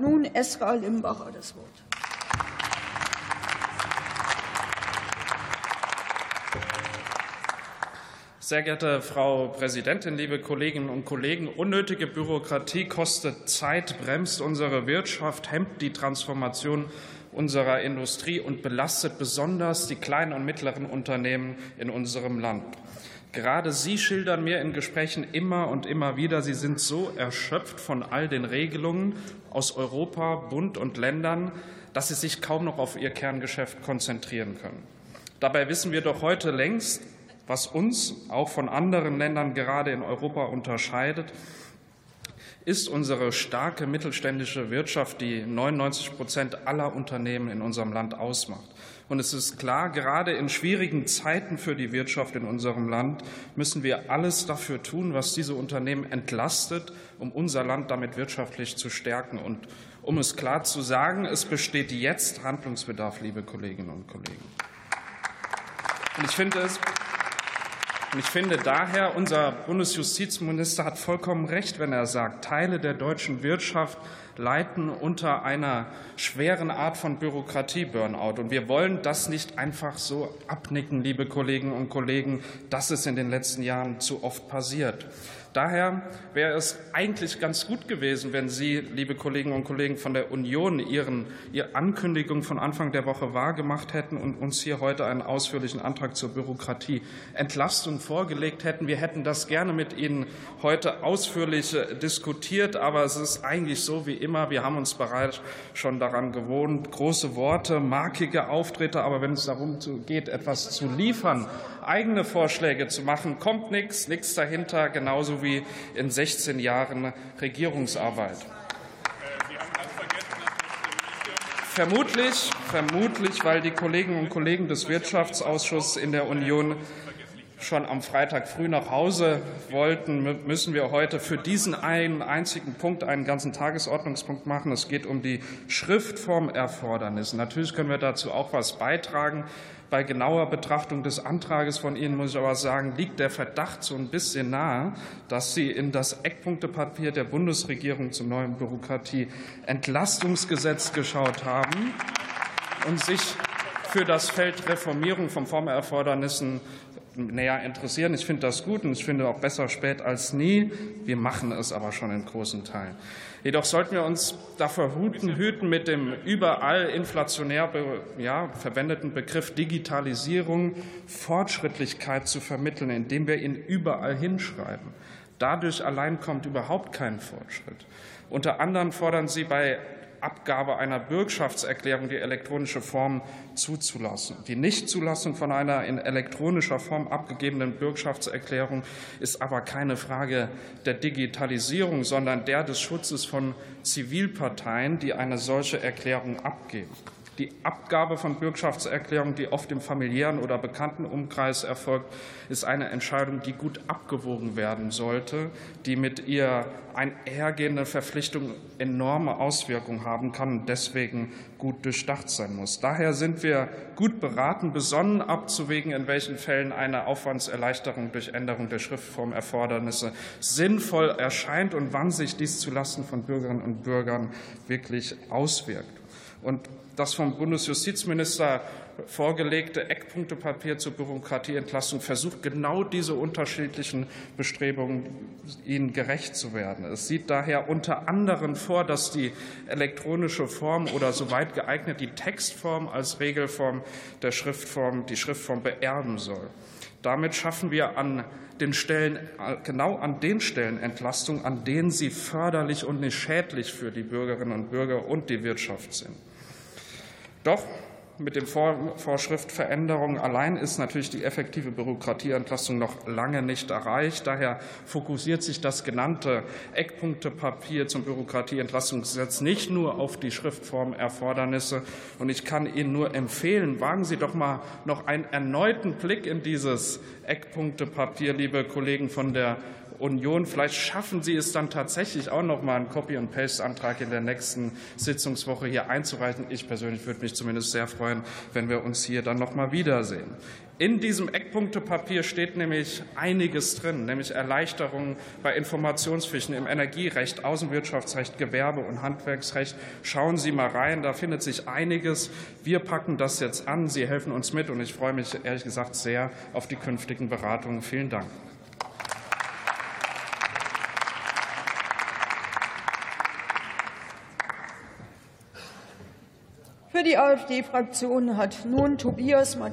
nun Esra Limbacher das Wort. Sehr geehrte Frau Präsidentin, liebe Kolleginnen und Kollegen! Unnötige Bürokratie kostet Zeit, bremst unsere Wirtschaft, hemmt die Transformation unserer Industrie und belastet besonders die kleinen und mittleren Unternehmen in unserem Land. Gerade Sie schildern mir in Gesprächen immer und immer wieder, Sie sind so erschöpft von all den Regelungen aus Europa, Bund und Ländern, dass Sie sich kaum noch auf Ihr Kerngeschäft konzentrieren können. Dabei wissen wir doch heute längst, was uns auch von anderen Ländern gerade in Europa unterscheidet, ist unsere starke mittelständische Wirtschaft, die 99 Prozent aller Unternehmen in unserem Land ausmacht. Und es ist klar, gerade in schwierigen Zeiten für die Wirtschaft in unserem Land müssen wir alles dafür tun, was diese Unternehmen entlastet, um unser Land damit wirtschaftlich zu stärken. Und um es klar zu sagen, es besteht jetzt Handlungsbedarf, liebe Kolleginnen und Kollegen. Und ich finde es und ich finde daher, unser Bundesjustizminister hat vollkommen recht, wenn er sagt, Teile der deutschen Wirtschaft leiden unter einer schweren Art von Bürokratie-Burnout. Und wir wollen das nicht einfach so abnicken, liebe Kolleginnen und Kollegen, dass es in den letzten Jahren zu oft passiert. Daher wäre es eigentlich ganz gut gewesen, wenn Sie, liebe Kolleginnen und Kollegen von der Union, Ihren, Ihre Ankündigung von Anfang der Woche wahrgemacht hätten und uns hier heute einen ausführlichen Antrag zur Bürokratieentlastung vorgelegt hätten. Wir hätten das gerne mit Ihnen heute ausführlich äh, diskutiert, aber es ist eigentlich so wie immer. Wir haben uns bereits schon daran gewohnt, große Worte, markige Auftritte, aber wenn es darum geht, etwas zu liefern, eigene Vorschläge zu machen, kommt nichts, nichts dahinter, genauso wie in 16 Jahren Regierungsarbeit. Vermutlich, vermutlich, weil die Kolleginnen und Kollegen des Wirtschaftsausschusses in der Union schon am Freitag früh nach Hause wollten, müssen wir heute für diesen einen einzigen Punkt einen ganzen Tagesordnungspunkt machen. Es geht um die Schriftformerfordernisse. Natürlich können wir dazu auch was beitragen. Bei genauer Betrachtung des Antrages von Ihnen muss ich aber sagen, liegt der Verdacht so ein bisschen nahe, dass Sie in das Eckpunktepapier der Bundesregierung zum neuen Bürokratieentlastungsgesetz geschaut haben und sich für das Feld Reformierung von Formerfordernissen näher interessieren. Ich finde das gut und ich finde auch besser spät als nie. Wir machen es aber schon in großen Teilen. Jedoch sollten wir uns davor hüten, hüten mit dem überall inflationär ja, verwendeten Begriff Digitalisierung Fortschrittlichkeit zu vermitteln, indem wir ihn überall hinschreiben. Dadurch allein kommt überhaupt kein Fortschritt. Unter anderem fordern Sie bei Abgabe einer Bürgschaftserklärung die elektronische Form zuzulassen. Die Nichtzulassung von einer in elektronischer Form abgegebenen Bürgschaftserklärung ist aber keine Frage der Digitalisierung, sondern der des Schutzes von Zivilparteien, die eine solche Erklärung abgeben. Die Abgabe von Bürgschaftserklärungen, die oft im familiären oder bekannten Umkreis erfolgt, ist eine Entscheidung, die gut abgewogen werden sollte, die mit ihr einhergehende Verpflichtung enorme Auswirkungen haben kann und deswegen gut durchdacht sein muss. Daher sind wir gut beraten, besonnen abzuwägen, in welchen Fällen eine Aufwandserleichterung durch Änderung der Schriftformerfordernisse sinnvoll erscheint und wann sich dies zulasten von Bürgerinnen und Bürgern wirklich auswirkt. Und das vom Bundesjustizminister vorgelegte Eckpunktepapier zur Bürokratieentlastung versucht genau diese unterschiedlichen Bestrebungen ihnen gerecht zu werden. Es sieht daher unter anderem vor, dass die elektronische Form oder soweit geeignet die Textform als Regelform der Schriftform die Schriftform beerben soll. Damit schaffen wir an den Stellen, genau an den Stellen Entlastung, an denen sie förderlich und nicht schädlich für die Bürgerinnen und Bürger und die Wirtschaft sind. Doch mit den Vorschriftveränderungen allein ist natürlich die effektive Bürokratieentlastung noch lange nicht erreicht. Daher fokussiert sich das genannte Eckpunktepapier zum Bürokratieentlastungsgesetz nicht nur auf die Schriftformerfordernisse. Und ich kann Ihnen nur empfehlen, wagen Sie doch mal noch einen erneuten Blick in dieses Eckpunktepapier, liebe Kollegen von der Union. Vielleicht schaffen Sie es dann tatsächlich auch noch mal einen Copy-and-Paste-Antrag in der nächsten Sitzungswoche hier einzureichen. Ich persönlich würde mich zumindest sehr freuen, wenn wir uns hier dann noch mal wiedersehen. In diesem Eckpunktepapier steht nämlich einiges drin, nämlich Erleichterungen bei Informationspflichten im Energierecht, Außenwirtschaftsrecht, Gewerbe- und Handwerksrecht. Schauen Sie mal rein, da findet sich einiges. Wir packen das jetzt an. Sie helfen uns mit und ich freue mich ehrlich gesagt sehr auf die künftigen Beratungen. Vielen Dank. Für die AfD-Fraktion hat nun Tobias Matthias